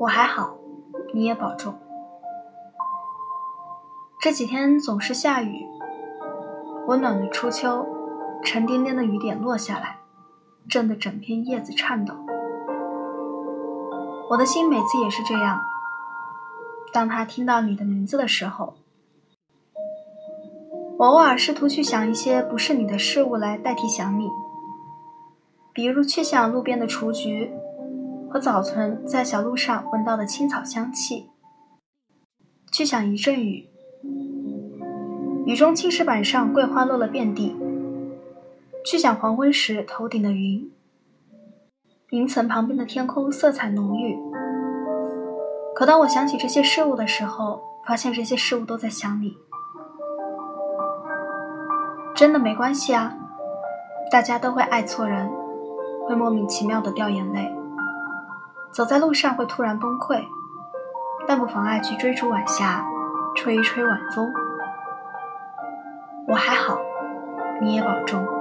我还好，你也保重。这几天总是下雨，温暖的初秋，沉甸甸的雨点落下来，震得整片叶子颤抖。我的心每次也是这样，当他听到你的名字的时候，我偶尔试图去想一些不是你的事物来代替想你，比如去想路边的雏菊。和早晨在小路上闻到的青草香气，去想一阵雨，雨中青石板上桂花落了遍地；去想黄昏时头顶的云，云层旁边的天空色彩浓郁。可当我想起这些事物的时候，发现这些事物都在想你。真的没关系啊，大家都会爱错人，会莫名其妙的掉眼泪。走在路上会突然崩溃，但不妨碍去追逐晚霞，吹一吹晚风。我还好，你也保重。